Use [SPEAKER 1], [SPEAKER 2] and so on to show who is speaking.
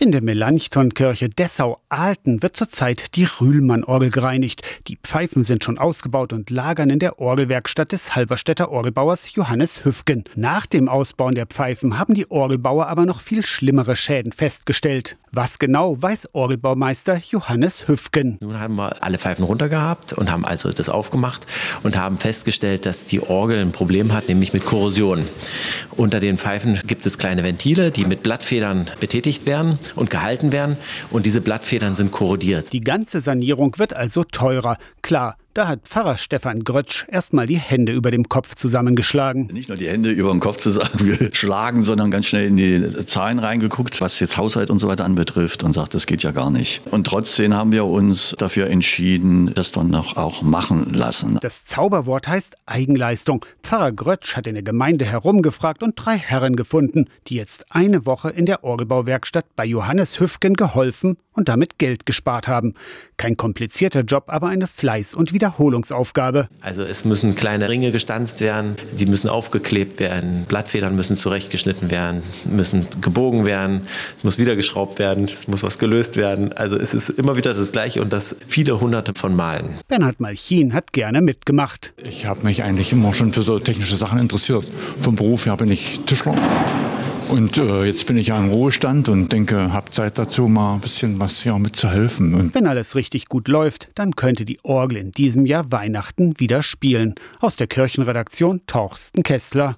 [SPEAKER 1] In der Melanchthon-Kirche Dessau-Alten wird zurzeit die Rühlmann-Orgel gereinigt. Die Pfeifen sind schon ausgebaut und lagern in der Orgelwerkstatt des Halberstädter Orgelbauers Johannes Hüfgen. Nach dem Ausbauen der Pfeifen haben die Orgelbauer aber noch viel schlimmere Schäden festgestellt. Was genau weiß Orgelbaumeister Johannes Hüfgen.
[SPEAKER 2] Nun haben wir alle Pfeifen runtergehabt und haben also das aufgemacht und haben festgestellt, dass die Orgel ein Problem hat, nämlich mit Korrosion. Unter den Pfeifen gibt es kleine Ventile, die mit Blattfedern betätigt werden und gehalten werden. Und diese Blattfedern sind korrodiert.
[SPEAKER 1] Die ganze Sanierung wird also teurer. Klar, da hat Pfarrer Stefan Grötsch erstmal die Hände über dem Kopf zusammengeschlagen.
[SPEAKER 3] Nicht nur die Hände über dem Kopf zusammengeschlagen, sondern ganz schnell in die Zahlen reingeguckt, was jetzt Haushalt und so weiter anbetrifft und sagt, das geht ja gar nicht. Und trotzdem haben wir uns dafür entschieden, das dann noch auch machen lassen.
[SPEAKER 1] Das Zauberwort heißt Eigenleistung. Pfarrer Grötsch hat in der Gemeinde herumgefragt und drei Herren gefunden, die jetzt eine Woche in der Orgelbauwerkstatt bei Johannes Hüfgen geholfen und damit Geld gespart haben. Kein komplizierter Job, aber eine Fleiß- und Wiederholungsaufgabe.
[SPEAKER 2] Also es müssen kleine Ringe gestanzt werden, die müssen aufgeklebt werden, Blattfedern müssen zurechtgeschnitten werden, müssen gebogen werden, es muss wieder geschraubt werden, es muss was gelöst werden. Also es ist immer wieder das Gleiche und das viele hunderte von Malen.
[SPEAKER 1] Bernhard Malchin hat gerne mitgemacht.
[SPEAKER 4] Ich habe mich eigentlich immer schon für so technische Sachen interessiert. Vom Beruf her bin ich Tischler. Und äh, jetzt bin ich ja im Ruhestand und denke, habe Zeit dazu, mal ein bisschen was ja, mitzuhelfen.
[SPEAKER 1] Und Wenn alles richtig gut läuft, dann könnte die Orgel in diesem Jahr Weihnachten wieder spielen. Aus der Kirchenredaktion Torsten Kessler.